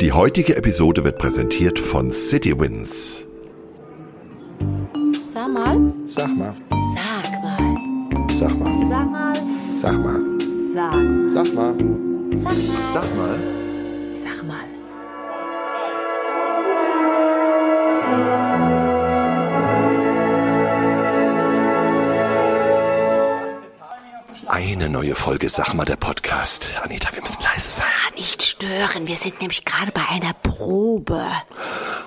Die heutige Episode wird präsentiert von Citywins. Sag mal. Sag mal. Sag mal. Sag mal. Sag mal. Sag mal. Sag. Sag mal. Sag mal. Sag mal. Neue Folge Sag mal der Podcast. Anita, wir müssen leise sein. Ah, nicht stören. Wir sind nämlich gerade bei einer Probe.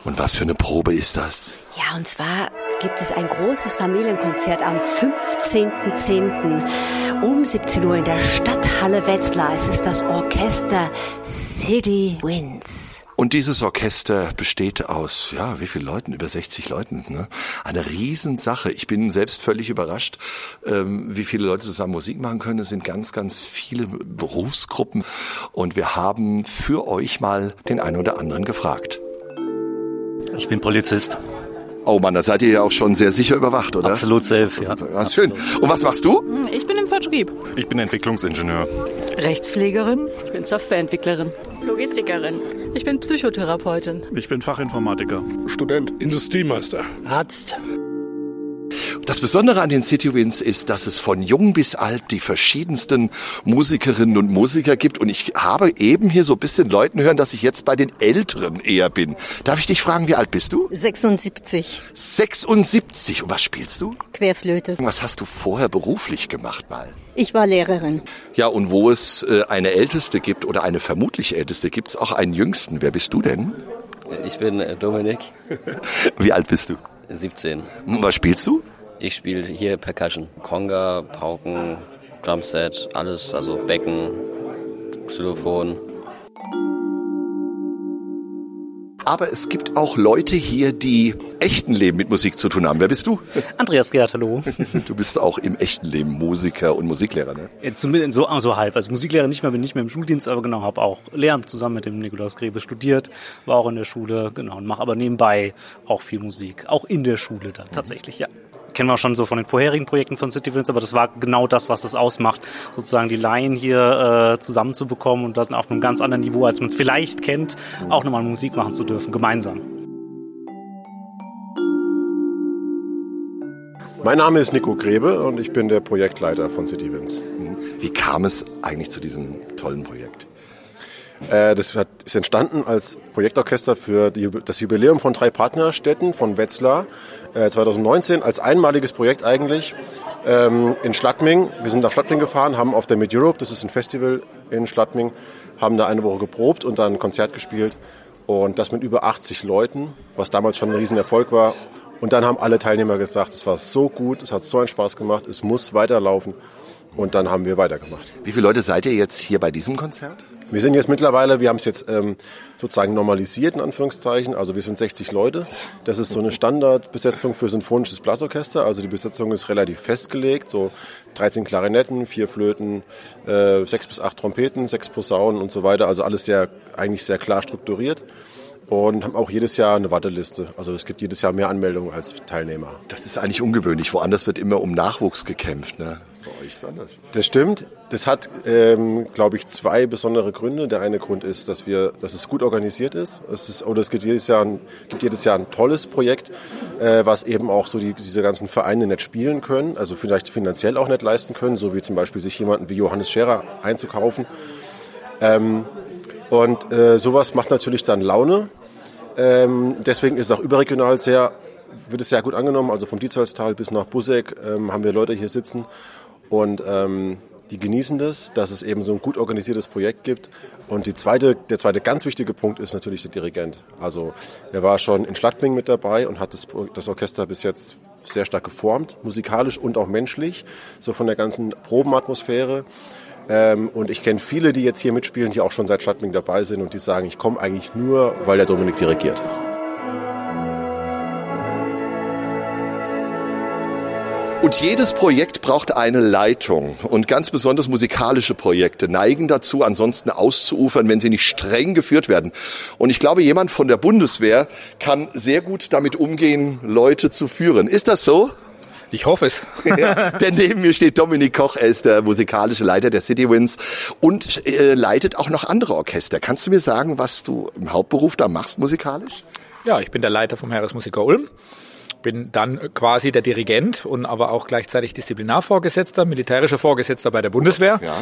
Und was für eine Probe ist das? Ja, und zwar gibt es ein großes Familienkonzert am 15.10. um 17 Uhr in der Stadthalle Wetzlar. Es ist das Orchester City Winds. Und dieses Orchester besteht aus, ja, wie viele Leuten? Über 60 Leuten. Ne? Eine Riesensache. Ich bin selbst völlig überrascht, ähm, wie viele Leute zusammen Musik machen können. Es sind ganz, ganz viele Berufsgruppen. Und wir haben für euch mal den einen oder anderen gefragt. Ich bin Polizist. Oh Mann, da seid ihr ja auch schon sehr sicher überwacht, oder? Absolut safe, ja. Ja, schön. Und was machst du? Ich bin im Vertrieb. Ich bin Entwicklungsingenieur. Rechtspflegerin. Ich bin Softwareentwicklerin. Logistikerin. Ich bin Psychotherapeutin. Ich bin Fachinformatiker. Student, Industriemeister. Arzt. Das Besondere an den City Winds ist, dass es von jung bis alt die verschiedensten Musikerinnen und Musiker gibt. Und ich habe eben hier so ein bisschen Leuten hören, dass ich jetzt bei den Älteren eher bin. Darf ich dich fragen, wie alt bist du? 76. 76. Und was spielst du? Querflöte. Was hast du vorher beruflich gemacht mal? Ich war Lehrerin. Ja, und wo es äh, eine Älteste gibt oder eine vermutlich Älteste, gibt es auch einen Jüngsten. Wer bist du denn? Ich bin äh, Dominik, Wie alt bist du? 17. Und was spielst du? Ich spiele hier Percussion. Conga, Pauken, Drumset, alles, also Becken, Xylophon. Aber es gibt auch Leute hier, die echten Leben mit Musik zu tun haben. Wer bist du? Andreas Gerd, hallo. Du bist auch im echten Leben Musiker und Musiklehrer, ne? Ja, Zumindest so, so halb. Also Musiklehrer nicht mehr, bin nicht mehr im Schuldienst, aber genau, habe auch Lehramt zusammen mit dem Nikolaus Grebe studiert, war auch in der Schule, genau, und mache aber nebenbei auch viel Musik. Auch in der Schule dann, tatsächlich, ja. Kennen wir schon so von den vorherigen Projekten von City Winds, aber das war genau das, was das ausmacht, sozusagen die Laien hier äh, zusammenzubekommen und dann auf einem ganz anderen Niveau, als man es vielleicht kennt, auch nochmal Musik machen zu dürfen, gemeinsam. Mein Name ist Nico Grebe und ich bin der Projektleiter von City Winds. Wie kam es eigentlich zu diesem tollen Projekt? Äh, das ist entstanden als Projektorchester für das Jubiläum von drei Partnerstädten von Wetzlar äh, 2019 als einmaliges Projekt eigentlich ähm, in Schladming. Wir sind nach Schladming gefahren, haben auf der Mid Europe, das ist ein Festival in Schladming, haben da eine Woche geprobt und dann ein Konzert gespielt und das mit über 80 Leuten, was damals schon ein Riesenerfolg war. Und dann haben alle Teilnehmer gesagt, es war so gut, es hat so einen Spaß gemacht, es muss weiterlaufen. Und dann haben wir weitergemacht. Wie viele Leute seid ihr jetzt hier bei diesem Konzert? Wir sind jetzt mittlerweile, wir haben es jetzt ähm, sozusagen normalisiert, in Anführungszeichen. Also wir sind 60 Leute. Das ist so eine Standardbesetzung für symphonisches Blasorchester. Also die Besetzung ist relativ festgelegt. So 13 Klarinetten, vier Flöten, äh, sechs bis acht Trompeten, sechs Posaunen und so weiter. Also alles sehr, eigentlich sehr klar strukturiert. Und haben auch jedes Jahr eine Warteliste. Also es gibt jedes Jahr mehr Anmeldungen als Teilnehmer. Das ist eigentlich ungewöhnlich. Woanders wird immer um Nachwuchs gekämpft. Ne? Bei euch ist anders. Das stimmt. Das hat, ähm, glaube ich, zwei besondere Gründe. Der eine Grund ist, dass wir, dass es gut organisiert ist. Es ist oder es gibt jedes Jahr ein, gibt jedes Jahr ein tolles Projekt, äh, was eben auch so die, diese ganzen Vereine nicht spielen können, also vielleicht finanziell auch nicht leisten können, so wie zum Beispiel sich jemanden wie Johannes Scherer einzukaufen. Ähm, und äh, sowas macht natürlich dann Laune. Ähm, deswegen ist es auch überregional sehr, wird es sehr gut angenommen. Also vom Dietzollstal bis nach Busseck ähm, haben wir Leute hier sitzen und ähm, die genießen das, dass es eben so ein gut organisiertes Projekt gibt. Und die zweite, der zweite ganz wichtige Punkt ist natürlich der Dirigent. Also er war schon in Schladming mit dabei und hat das, das Orchester bis jetzt sehr stark geformt, musikalisch und auch menschlich, so von der ganzen Probenatmosphäre. Ähm, und ich kenne viele, die jetzt hier mitspielen, die auch schon seit Schladming dabei sind und die sagen, ich komme eigentlich nur, weil der Dominik dirigiert. Und jedes Projekt braucht eine Leitung. Und ganz besonders musikalische Projekte neigen dazu, ansonsten auszuufern, wenn sie nicht streng geführt werden. Und ich glaube, jemand von der Bundeswehr kann sehr gut damit umgehen, Leute zu führen. Ist das so? Ich hoffe es. ja, denn neben mir steht Dominik Koch, er ist der musikalische Leiter der City Winds und äh, leitet auch noch andere Orchester. Kannst du mir sagen, was du im Hauptberuf da machst musikalisch? Ja, ich bin der Leiter vom Heeresmusiker Ulm bin dann quasi der Dirigent und aber auch gleichzeitig Disziplinarvorgesetzter, militärischer Vorgesetzter bei der Bundeswehr. Ja.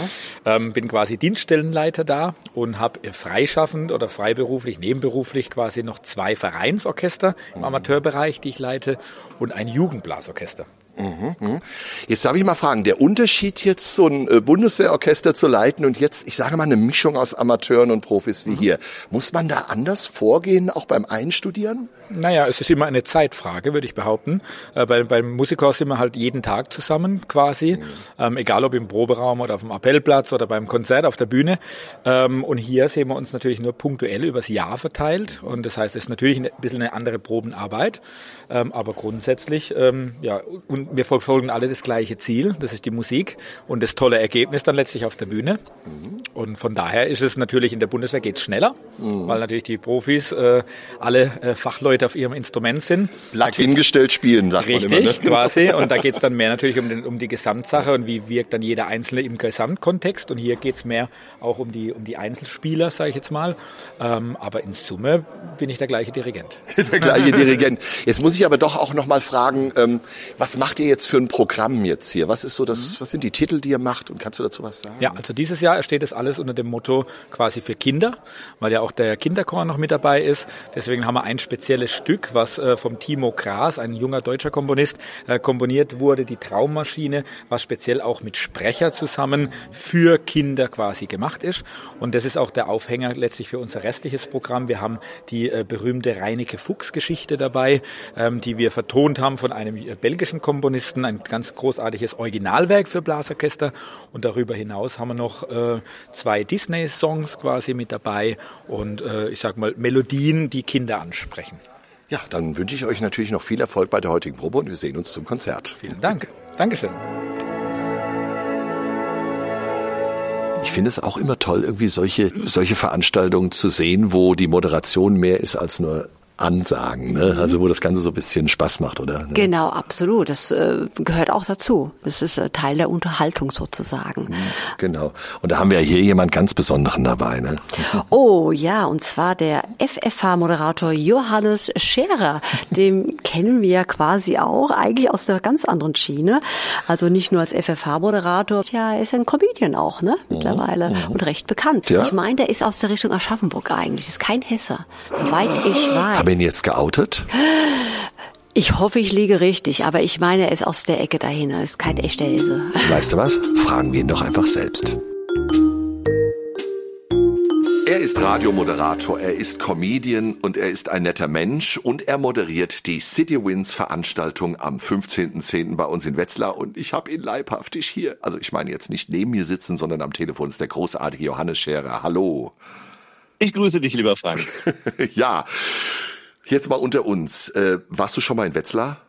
Ähm, bin quasi Dienststellenleiter da und habe freischaffend oder freiberuflich, nebenberuflich quasi noch zwei Vereinsorchester im Amateurbereich, die ich leite und ein Jugendblasorchester. Mhm, mhm. Jetzt darf ich mal fragen, der Unterschied jetzt so ein äh, Bundeswehrorchester zu leiten und jetzt, ich sage mal, eine Mischung aus Amateuren und Profis wie mhm. hier, muss man da anders vorgehen, auch beim Einstudieren? Naja, es ist immer eine Zeitfrage, würde ich behaupten. Äh, bei, beim Musikhaus sind wir halt jeden Tag zusammen quasi, mhm. ähm, egal ob im Proberaum oder auf dem Appellplatz oder beim Konzert auf der Bühne. Ähm, und hier sehen wir uns natürlich nur punktuell übers Jahr verteilt und das heißt, es ist natürlich ein bisschen eine andere Probenarbeit, ähm, aber grundsätzlich, ähm, ja, und wir verfolgen alle das gleiche Ziel, das ist die Musik und das tolle Ergebnis dann letztlich auf der Bühne. Mhm. Und von daher ist es natürlich in der Bundeswehr geht schneller, mhm. weil natürlich die Profis äh, alle äh, Fachleute auf ihrem Instrument sind. Blatt hingestellt spielen, sagt richtig, man immer. Richtig, ne? quasi. Und da geht es dann mehr natürlich um, den, um die Gesamtsache und wie wirkt dann jeder Einzelne im Gesamtkontext. Und hier geht es mehr auch um die, um die Einzelspieler, sage ich jetzt mal. Ähm, aber in Summe bin ich der gleiche Dirigent. der gleiche Dirigent. Jetzt muss ich aber doch auch noch mal fragen, ähm, was macht macht ihr jetzt für ein Programm jetzt hier? Was ist so das, mhm. was sind die Titel, die ihr macht und kannst du dazu was sagen? Ja, also dieses Jahr steht das alles unter dem Motto quasi für Kinder, weil ja auch der Kinderchor noch mit dabei ist. Deswegen haben wir ein spezielles Stück, was äh, vom Timo Gras, ein junger deutscher Komponist, äh, komponiert wurde, die Traummaschine, was speziell auch mit Sprecher zusammen für Kinder quasi gemacht ist. Und das ist auch der Aufhänger letztlich für unser restliches Programm. Wir haben die äh, berühmte Reineke Fuchs Geschichte dabei, ähm, die wir vertont haben von einem belgischen Komponisten Komponisten, ein ganz großartiges Originalwerk für Blasorchester. Und darüber hinaus haben wir noch äh, zwei Disney-Songs quasi mit dabei und äh, ich sag mal Melodien, die Kinder ansprechen. Ja, dann wünsche ich euch natürlich noch viel Erfolg bei der heutigen Probe und wir sehen uns zum Konzert. Vielen Dank. Dankeschön. Ich finde es auch immer toll, irgendwie solche, solche Veranstaltungen zu sehen, wo die Moderation mehr ist als nur Ansagen, ne? also wo das Ganze so ein bisschen Spaß macht, oder? Genau, absolut. Das äh, gehört auch dazu. Das ist äh, Teil der Unterhaltung sozusagen. Mhm, genau. Und da haben wir ja hier jemand ganz Besonderen dabei. Ne? Oh ja, und zwar der FFH-Moderator Johannes Scherer. Den kennen wir ja quasi auch, eigentlich aus der ganz anderen Schiene. Also nicht nur als FFH-Moderator, ja, er ist ein Comedian auch, ne? Mhm, Mittlerweile. Mhm. Und recht bekannt. Ja? Ich meine, der ist aus der Richtung Aschaffenburg eigentlich. Ist kein Hesse. Soweit ich weiß. Haben ihn jetzt geoutet? Ich hoffe, ich liege richtig, aber ich meine, er ist aus der Ecke dahin. Er ist kein echter Hesse. Weißt du was? Fragen wir ihn doch einfach selbst. Er ist Radiomoderator, er ist Comedian und er ist ein netter Mensch und er moderiert die City Winds Veranstaltung am 15.10. bei uns in Wetzlar und ich habe ihn leibhaftig hier. Also ich meine jetzt nicht neben mir sitzen, sondern am Telefon ist der großartige Johannes Scherer. Hallo. Ich grüße dich, lieber Frank. ja. Jetzt mal unter uns. Äh, warst du schon mal in Wetzlar?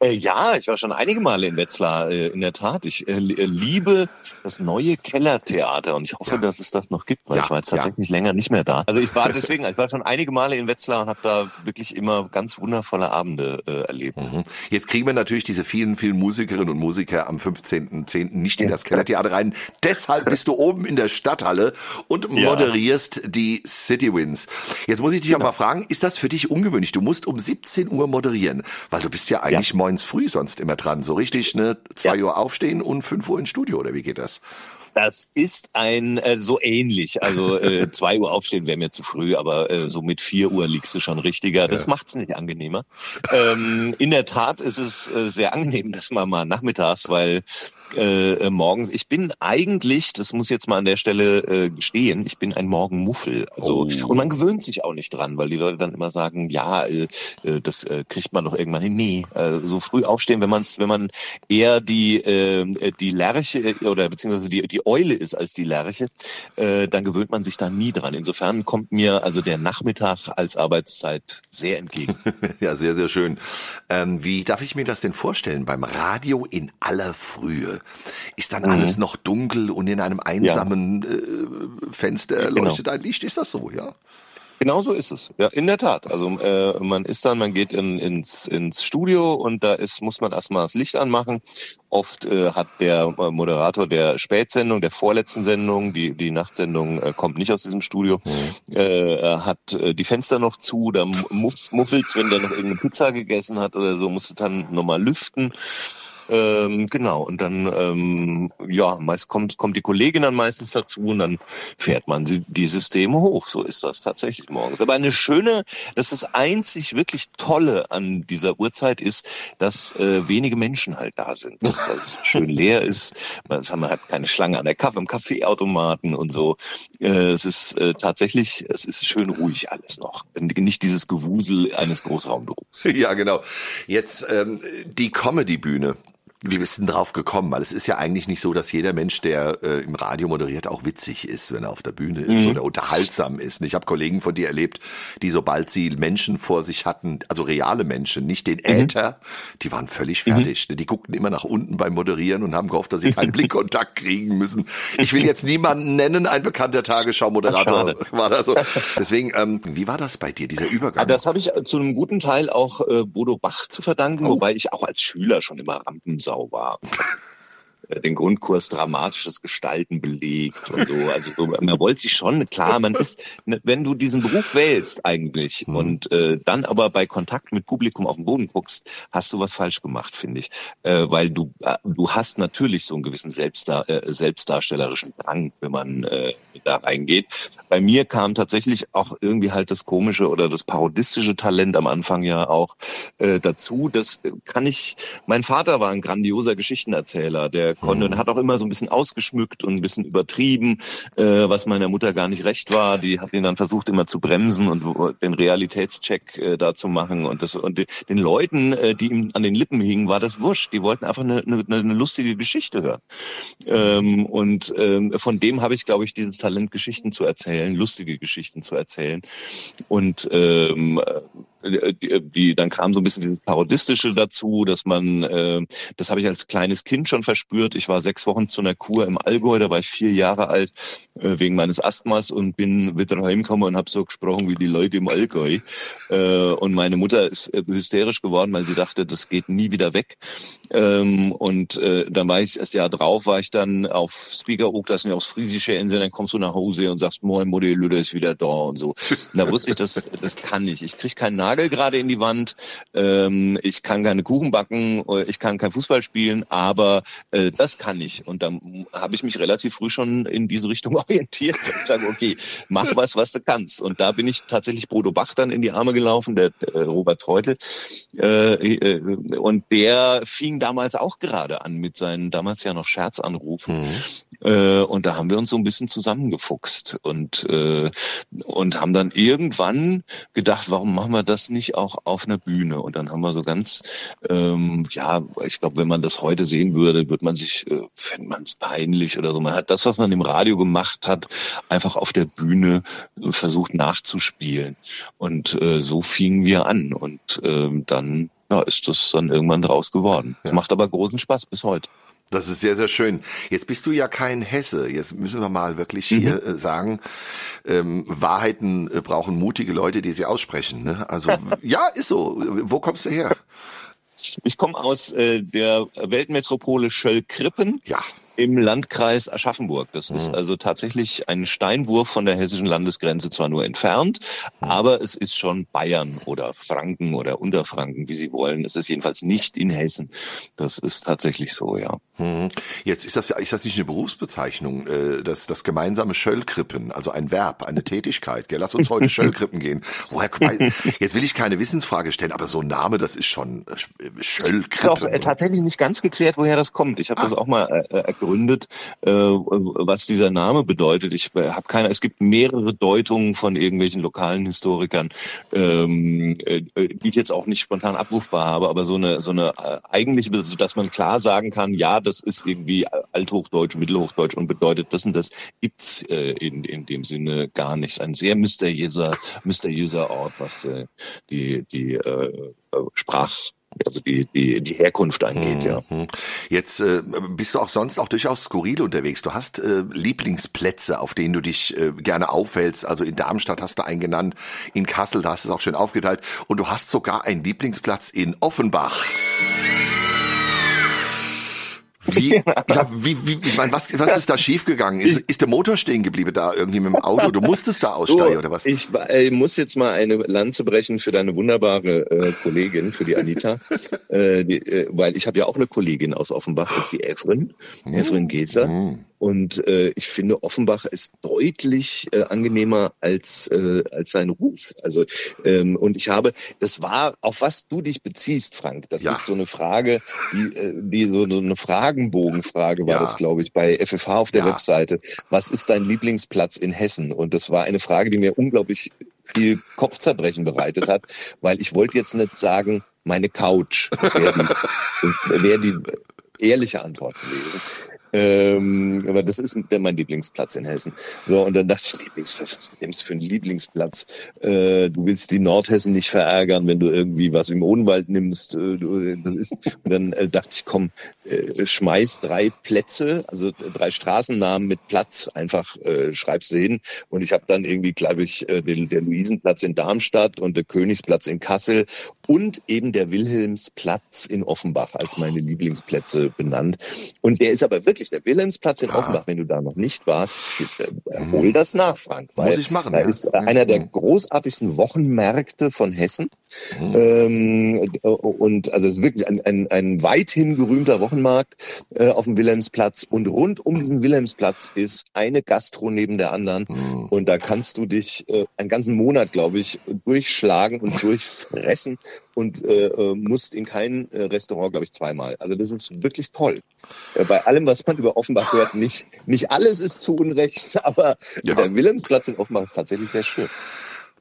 Äh, ja, ich war schon einige Male in Wetzlar, äh, in der Tat. Ich äh, äh liebe das neue Kellertheater und ich hoffe, ja. dass es das noch gibt, weil ja, ich war jetzt tatsächlich ja. länger nicht mehr da. Also ich war deswegen, ich war schon einige Male in Wetzlar und habe da wirklich immer ganz wundervolle Abende äh, erlebt. Mhm. Jetzt kriegen wir natürlich diese vielen, vielen Musikerinnen und Musiker am 15.10. nicht in das Kellertheater rein. Deshalb bist du oben in der Stadthalle und moderierst die City Winds. Jetzt muss ich dich genau. mal fragen, ist das für dich ungewöhnlich? Du musst um 17 Uhr moderieren, weil du bist ja eigentlich nicht morgens früh sonst immer dran. So richtig, ne? Zwei ja. Uhr aufstehen und fünf Uhr ins Studio, oder wie geht das? Das ist ein äh, so ähnlich. Also äh, zwei Uhr aufstehen wäre mir zu früh, aber äh, so mit vier Uhr liegst du schon richtiger. Das ja. macht's nicht angenehmer. Ähm, in der Tat ist es äh, sehr angenehm, dass man mal nachmittags, weil äh, äh, morgens. Ich bin eigentlich, das muss ich jetzt mal an der Stelle äh, gestehen, ich bin ein Morgenmuffel. Also oh. und man gewöhnt sich auch nicht dran, weil die Leute dann immer sagen, ja, äh, äh, das äh, kriegt man doch irgendwann hin. Nee, äh, so früh aufstehen, wenn man wenn man eher die äh, die Lerche äh, oder beziehungsweise die die Eule ist als die Lerche, äh, dann gewöhnt man sich da nie dran. Insofern kommt mir also der Nachmittag als Arbeitszeit sehr entgegen. ja, sehr sehr schön. Ähm, wie darf ich mir das denn vorstellen beim Radio in aller Frühe? Ist dann mhm. alles noch dunkel und in einem einsamen ja. äh, Fenster genau. leuchtet ein Licht. Ist das so, ja? Genau so ist es. Ja, in der Tat. Also äh, man ist dann, man geht in, ins, ins Studio und da ist, muss man erstmal das Licht anmachen. Oft äh, hat der äh, Moderator der Spätsendung, der vorletzten Sendung, die, die Nachtsendung äh, kommt nicht aus diesem Studio, mhm. äh, hat äh, die Fenster noch zu, da muff, muffelt's, wenn der noch irgendeine Pizza gegessen hat oder so, musst du dann nochmal lüften. Ähm, genau, und dann, ähm, ja, meist kommt, kommt die Kollegin dann meistens dazu und dann fährt man die, die Systeme hoch. So ist das tatsächlich morgens. Aber eine schöne, das ist das einzig wirklich Tolle an dieser Uhrzeit ist, dass äh, wenige Menschen halt da sind. Dass es also schön leer ist. Man hat keine Schlange an der Kaffee, im Kaffeeautomaten und so. Äh, es ist äh, tatsächlich, es ist schön ruhig alles noch. Nicht dieses Gewusel eines Großraumbüros. Ja, genau. Jetzt ähm, die Comedy-Bühne. Wie bist du denn drauf gekommen? Weil es ist ja eigentlich nicht so, dass jeder Mensch, der äh, im Radio moderiert, auch witzig ist, wenn er auf der Bühne ist mhm. oder unterhaltsam ist. Ich habe Kollegen von dir erlebt, die sobald sie Menschen vor sich hatten, also reale Menschen, nicht den mhm. Äther, die waren völlig mhm. fertig. Mhm. Die guckten immer nach unten beim Moderieren und haben gehofft, dass sie keinen Blickkontakt kriegen müssen. Ich will jetzt niemanden nennen, ein bekannter Tagesschau-Moderator war da so. Deswegen, ähm, wie war das bei dir, dieser Übergang? Ah, das habe ich zu einem guten Teil auch äh, Bodo Bach zu verdanken, oh. wobei ich auch als Schüler schon immer Rampen Sau war. Äh, den Grundkurs dramatisches Gestalten belegt und so. Also so, man wollte sich schon, klar, man ist, ne, wenn du diesen Beruf wählst eigentlich mhm. und äh, dann aber bei Kontakt mit Publikum auf den Boden guckst, hast du was falsch gemacht, finde ich. Äh, weil du, äh, du hast natürlich so einen gewissen Selbstdar äh, selbstdarstellerischen Drang, wenn man äh, da reingeht. Bei mir kam tatsächlich auch irgendwie halt das komische oder das parodistische Talent am Anfang ja auch äh, dazu. Das kann ich, mein Vater war ein grandioser Geschichtenerzähler, der konnte und hat auch immer so ein bisschen ausgeschmückt und ein bisschen übertrieben, äh, was meiner Mutter gar nicht recht war. Die hat ihn dann versucht immer zu bremsen und den Realitätscheck äh, da zu machen und das und den Leuten, äh, die ihm an den Lippen hingen, war das wurscht. Die wollten einfach eine, eine, eine lustige Geschichte hören. Ähm, und ähm, von dem habe ich, glaube ich, dieses Talent, Geschichten zu erzählen, lustige Geschichten zu erzählen. Und ähm, äh, die, die, dann kam so ein bisschen dieses Parodistische dazu, dass man, äh, das habe ich als kleines Kind schon verspürt. Ich war sechs Wochen zu einer Kur im Allgäu, da war ich vier Jahre alt äh, wegen meines Asthmas und bin wieder heimgekommen und habe so gesprochen wie die Leute im Allgäu. Äh, und meine Mutter ist äh, hysterisch geworden, weil sie dachte, das geht nie wieder weg. Ähm, und äh, dann war ich das Jahr drauf, war ich dann auf Speaker Oak, das sind ja aufs Friesische Insel, dann kommst du nach Hause und sagst, moin Mutti, Lüder ist wieder da und so. Und da wusste ich, das, das kann ich. Ich krieg keinen Nagel gerade in die Wand, ähm, ich kann keine Kuchen backen, ich kann kein Fußball spielen, aber äh, das kann ich. Und dann habe ich mich relativ früh schon in diese Richtung orientiert. Ich sage, okay, mach was, was du kannst. Und da bin ich tatsächlich Bodo Bach dann in die Arme gelaufen, der äh, Robert Treutel. Äh, äh, und der fing damals auch gerade an mit seinen damals ja noch Scherzanrufen. Mhm. Äh, und da haben wir uns so ein bisschen zusammengefuchst und, äh, und haben dann irgendwann gedacht, warum machen wir das nicht auch auf einer Bühne? Und dann haben wir so ganz, ähm, ja, ich glaube, wenn man das heute sehen würde, wird man sich, äh, fände man es peinlich oder so. Man hat das, was man im Radio gemacht hat, einfach auf der Bühne versucht nachzuspielen. Und äh, so fingen wir an. Und äh, dann ja, ist das dann irgendwann draus geworden. Ja. Macht aber großen Spaß bis heute. Das ist sehr, sehr schön. Jetzt bist du ja kein Hesse. Jetzt müssen wir mal wirklich hier mhm. Äh, sagen, ähm, Wahrheiten äh, brauchen mutige Leute, die sie aussprechen. Ne? Also ja, ist so. Wo kommst du her? Ich komme aus äh, der Weltmetropole Schöll-Krippen. Ja im Landkreis Aschaffenburg. Das ist mhm. also tatsächlich ein Steinwurf von der hessischen Landesgrenze zwar nur entfernt, mhm. aber es ist schon Bayern oder Franken oder Unterfranken, wie Sie wollen. Es ist jedenfalls nicht in Hessen. Das ist tatsächlich so, ja. Mhm. Jetzt ist das ja, ist das nicht eine Berufsbezeichnung, äh, das, das gemeinsame Schöllkrippen, also ein Verb, eine Tätigkeit. Gell? Lass uns heute Schöllkrippen gehen. Woher, jetzt will ich keine Wissensfrage stellen, aber so ein Name, das ist schon äh, Schöllkrippen. Doch, äh, tatsächlich nicht ganz geklärt, woher das kommt. Ich habe ah. das auch mal äh, begründet, äh, was dieser Name bedeutet. Ich äh, habe keine, es gibt mehrere Deutungen von irgendwelchen lokalen Historikern, ähm, äh, die ich jetzt auch nicht spontan abrufbar habe, aber so eine so eine äh, eigentliche, dass man klar sagen kann, ja, das ist irgendwie Althochdeutsch, Mittelhochdeutsch und bedeutet das und das gibt's äh, in in dem Sinne gar nicht. Ein sehr mysteriöser mysteriöser Ort, was äh, die die äh, Sprach also die, die, die Herkunft angeht, ja. Mhm. Jetzt äh, bist du auch sonst auch durchaus skurril unterwegs. Du hast äh, Lieblingsplätze, auf denen du dich äh, gerne aufhältst. Also in Darmstadt hast du einen genannt, in Kassel, da hast du es auch schön aufgeteilt. Und du hast sogar einen Lieblingsplatz in Offenbach. Wie, ja, wie, wie, ich meine, was, was ist da schiefgegangen? Ist, ist der Motor stehen geblieben da irgendwie mit dem Auto? Du musstest da aussteigen So, oder was? Ich, äh, muss jetzt mal eine Lanze brechen für deine wunderbare äh, Kollegin, für die Anita, äh, die, äh, weil ich habe ja auch eine Kollegin aus Offenbach, das ist die Efren, Efren Gezer. Und äh, ich finde, Offenbach ist deutlich äh, angenehmer als äh, als sein Ruf. Also ähm, und ich habe, das war auf was du dich beziehst, Frank. Das Ja. ist so eine Frage, die äh, die so, so eine Fragenbogenfrage war Ja. das, glaube ich, bei FFH auf der Ja. Webseite. Was ist dein Lieblingsplatz in Hessen? Und das war eine Frage, die mir unglaublich viel Kopfzerbrechen bereitet hat, weil ich wollte jetzt nicht sagen, meine Couch. Das wäre die, das wär die ehrliche Antwort gewesen. Ähm, aber das ist der- mein Lieblingsplatz in Hessen. So, und dann dachte ich, Lieblingsplatz, was nimmst du für einen Lieblingsplatz? Äh, du willst die Nordhessen nicht verärgern, wenn du irgendwie was im Odenwald nimmst. Äh, du, das ist, und dann äh, dachte ich, komm, äh, schmeiß drei Plätze, also drei Straßennamen mit Platz, einfach äh, schreibst du hin. Und ich habe dann irgendwie, glaube ich, äh, den, der Luisenplatz in Darmstadt und der Königsplatz in Kassel und eben der Wilhelmsplatz in Offenbach als meine Lieblingsplätze benannt. Und der ist aber wirklich der Wilhelmsplatz in Offenbach, wenn du da noch nicht warst, äh, hol das nach, Frank. Weil Muss ich machen, Da ja. ist einer der großartigsten Wochenmärkte von Hessen. Ähm, äh, und also wirklich ein, ein, ein weithin gerühmter Wochenmarkt äh, auf dem Wilhelmsplatz. Und rund um diesen Wilhelmsplatz ist eine Gastro neben der anderen. Und da kannst du dich äh, einen ganzen Monat, glaube ich, durchschlagen und durchfressen und äh, äh, musst in kein äh, Restaurant, glaube ich, zweimal. Also das ist wirklich toll. Äh, bei allem, was man über Offenbach hört, nicht, nicht alles ist zu Unrecht, aber Ja. der Wilhelmsplatz in Offenbach ist tatsächlich sehr schön.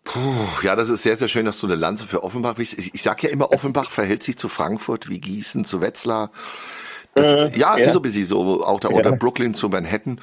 Puh, ja, das ist sehr, sehr schön, dass du eine Lanze für Offenbach bist. Ich, ich sag ja immer, Offenbach verhält sich zu Frankfurt wie Gießen zu Wetzlar. Das, Äh, ja, ja. ist so auch da, Ja. oder Brooklyn zu Manhattan.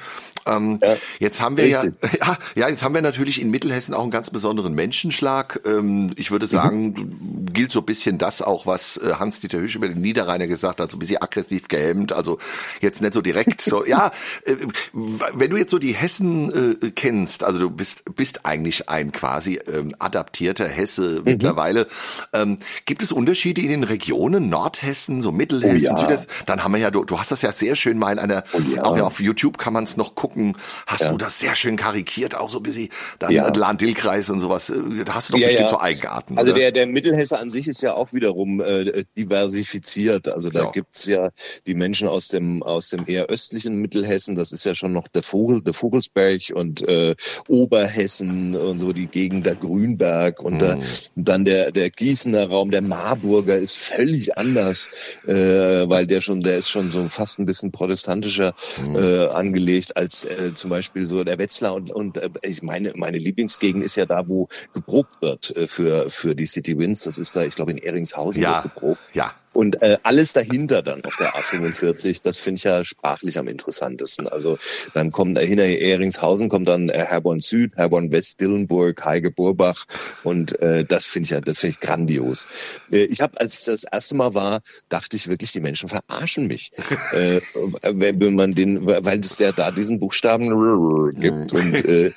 Ähm, Ja, Jetzt haben wir ja, richtig. ja, ja, jetzt haben wir natürlich in Mittelhessen auch einen ganz besonderen Menschenschlag. Ähm, ich Mhm. würde sagen, gilt so ein bisschen das auch, was äh, Hans-Dieter Hüsch über den Niederrheiner gesagt hat, so ein bisschen aggressiv gehemmt, also jetzt nicht so direkt so, ja, äh, wenn du jetzt so die Hessen äh, kennst, also du bist, bist eigentlich ein quasi ähm, adaptierter Hesse Mhm. mittlerweile, ähm, gibt es Unterschiede in den Regionen, Nordhessen, so Mittelhessen, Oh ja. Südhessen? Dann haben wir ja, du, du hast das ja sehr schön mal in einer, ja. auch ja auf YouTube kann man es noch gucken, hast Ja. du das sehr schön karikiert, auch so ein bisschen, dann Ja. Lahn-Dill-Kreis und sowas, da hast du doch Ja, bestimmt ja. so Eigenarten, Also oder? der, der Mittelhesse an sich ist ja auch wiederum äh, diversifiziert. Also da Ja. gibt's ja die Menschen aus dem aus dem eher östlichen Mittelhessen. Das ist ja schon noch der Vogel, der Vogelsberg und äh, Oberhessen und so die Gegend der Grünberg und da, dann der der Gießener Raum, der Marburger ist völlig anders, äh, weil der schon der ist schon so fast ein bisschen protestantischer äh, angelegt als äh, zum Beispiel so der Wetzlar und und äh, ich meine meine Lieblingsgegend ist ja da, wo geprobt wird äh, für für die City Winds. Das ist da, ich glaube in Eringshausen Ja. geprobt. ja. Und äh, alles dahinter dann auf der A45, das finde ich ja sprachlich am interessantesten. Also dann kommt dahinter Eringshausen, kommt dann äh, Herborn Süd, Herborn West, Dillenburg, Heige Burbach und äh, das finde ich ja, das finde ich grandios. Äh, ich habe, als ich das erste Mal war, dachte ich wirklich, die Menschen verarschen mich, äh, wenn man den, weil es ja da diesen Buchstaben gibt und äh,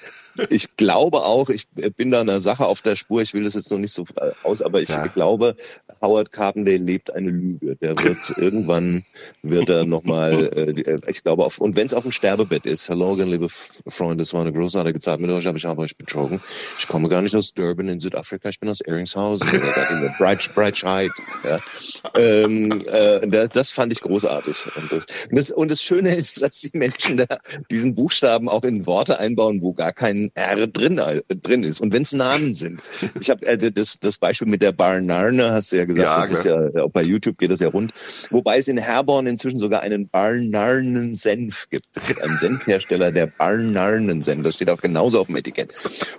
ich glaube auch, ich bin da einer Sache auf der Spur, ich will das jetzt noch nicht so äh, aus, aber ich Ja. glaube, Howard Carpendale lebt eine Lüge. Der wird irgendwann, wird er nochmal, äh, äh, ich glaube, auf, und wenn es auf dem Sterbebett ist, Hello again, liebe Freunde, es war eine großartige Zeit mit euch, aber ich habe euch betrogen. Ich komme gar nicht aus Durban in Südafrika, ich bin aus Eringshausen, oder da in der Bright, Brightscheid. Ja. Ähm, äh, da- das fand ich großartig. Und das, und, das, und das Schöne ist, dass die Menschen da diesen Buchstaben auch in Worte einbauen, wo gar kein R drin, äh, drin ist. Und wenn es Namen sind. Ich habe äh, das, das Beispiel mit der Barnarne, hast du ja gesagt, Ja, das ist ja, auch bei YouTube geht das ja rund. Wobei es in Herborn inzwischen sogar einen Barnarnen Senf gibt. Es gibt einen Senfhersteller, der Barnarnen Senf. Das steht auch genauso auf dem Etikett.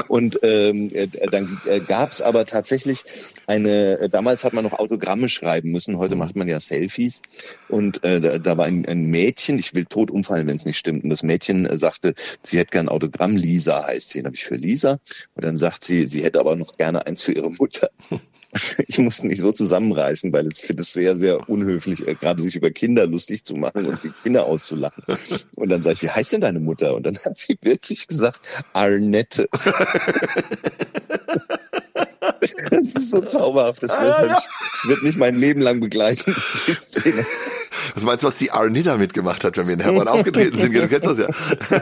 Und ähm, äh, dann äh, gab es aber tatsächlich eine, äh, damals hat man noch Autogramme schreiben müssen, heute macht man ja Selfies. Und äh, da, da war ein, ein Mädchen, ich will tot umfallen, wenn es nicht stimmt. Und das Mädchen äh, sagte, sie hätte gern ein Autogramm, Lisa heißt sie. Dann habe ich für Lisa. Und dann sagt sie, sie hätte aber noch gerne eins für ihre Mutter. ich musste mich so zusammenreißen, weil ich finde es sehr, sehr unhöflich, äh, gerade sich über Kinder lustig zu machen und die Kinder auszulachen. Und dann sage ich, wie heißt denn deine Mutter? Und dann hat sie wirklich gesagt, Arnette. Das ist so zauberhaft. Das Ah, ja. wird mich mein Leben lang begleiten. Was meinst du, was die Arnita mitgemacht hat, wenn wir in Hermann aufgetreten sind? Du kennst das ja.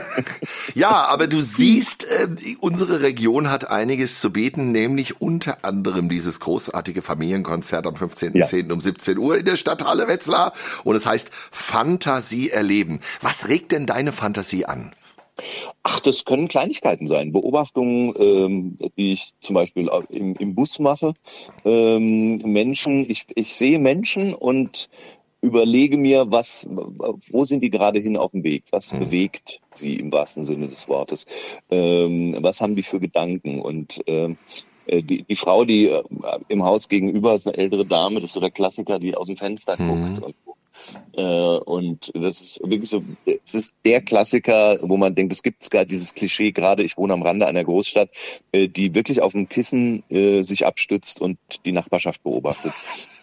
ja, aber du siehst, äh, unsere Region hat einiges zu bieten, nämlich unter anderem dieses großartige Familienkonzert am 15.10. um 17 Uhr in der Stadthalle Wetzlar. Und es heißt Fantasie erleben. Was regt denn deine Fantasie an? Ach, das können Kleinigkeiten sein. Beobachtungen, ähm, die ich zum Beispiel im, im Bus mache. Ähm, Menschen, ich, ich sehe Menschen und überlege mir, was, wo sind die gerade hin auf dem Weg? Was bewegt sie im wahrsten Sinne des Wortes? Ähm, was haben die für Gedanken? Und ähm, äh, die, die Frau, die äh, im Haus gegenüber ist eine ältere Dame, das ist so der Klassiker, die aus dem Fenster guckt und äh, und das ist wirklich so, es ist der Klassiker, wo man denkt, es gibt gar dieses Klischee, gerade ich wohne am Rande einer Großstadt, äh, die wirklich auf dem Kissen äh, sich abstützt und die Nachbarschaft beobachtet.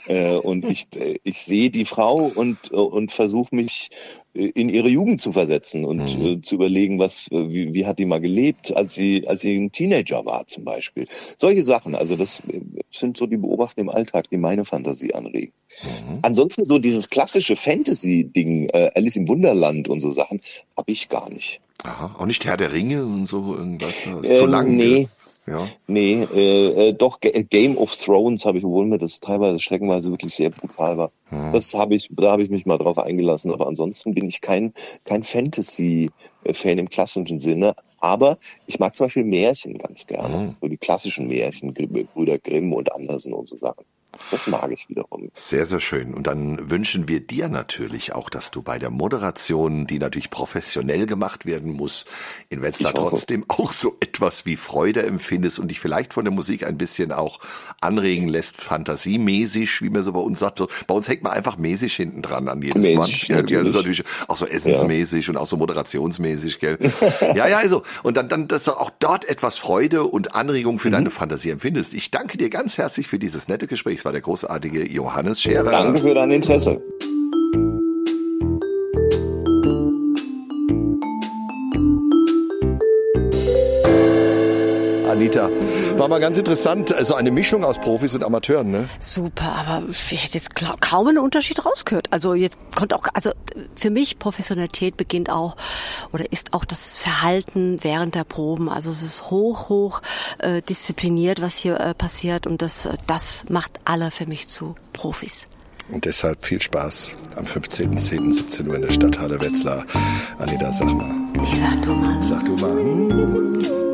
Äh, und ich, äh, ich sehe die Frau und, äh, und versuche mich in ihre Jugend zu versetzen und äh, zu überlegen, was, wie, wie hat die mal gelebt, als sie, als sie ein Teenager war zum Beispiel. Solche Sachen, also das sind so die Beobachtungen im Alltag, die meine Fantasie anregen. Ansonsten so dieses klassische Fantasy-Ding, äh, Alice im Wunderland und so Sachen, habe ich gar nicht. Aha, auch nicht Herr der Ringe und so irgendwas. ne? Ähm, Zu lang. nee. Ja. Nee, äh, äh, doch Ga- Game of Thrones habe ich, obwohl mir das teilweise streckenweise wirklich sehr brutal war. Das habe ich, da habe ich mich mal drauf eingelassen. Aber ansonsten bin ich kein kein Fantasy-Fan im klassischen Sinne. Aber ich mag zum Beispiel Märchen ganz gerne, so die klassischen Märchen, Brüder Grimm und Andersen und so Sachen. Das mag ich wiederum. Sehr, sehr schön. Und dann wünschen wir dir natürlich auch, dass du bei der Moderation, die natürlich professionell gemacht werden muss, in Wetzlar trotzdem auch so etwas wie Freude empfindest und dich vielleicht von der Musik ein bisschen auch anregen lässt, fantasiemäßig, wie man so bei uns sagt. Bei uns hängt man einfach mäßig hinten dran an jedes Mäßig, Mann. Ja, ja, das ist natürlich. auch so essensmäßig und auch so moderationsmäßig, gell? ja, ja, also. Und dann, dann, dass du auch dort etwas Freude und Anregung Mhm. für deine Fantasie empfindest. Ich danke dir ganz herzlich für dieses nette Gespräch. War der großartige Johannes Scherer. Danke für dein Interesse. Anita, war mal ganz interessant. Also eine Mischung aus Profis und Amateuren, ne? Super, aber ich hätte jetzt kaum einen Unterschied rausgehört. Also jetzt konnte auch, also für mich Professionalität beginnt auch oder ist auch das Verhalten während der Proben. Also es ist hoch, hoch äh, diszipliniert, was hier äh, passiert und das, äh, das macht alle für mich zu Profis. Und deshalb viel Spaß am 15.10. 17 Uhr in der Stadthalle Wetzlar. Anita, sag mal. Nee, sag du mal. Sag du mal. Hm.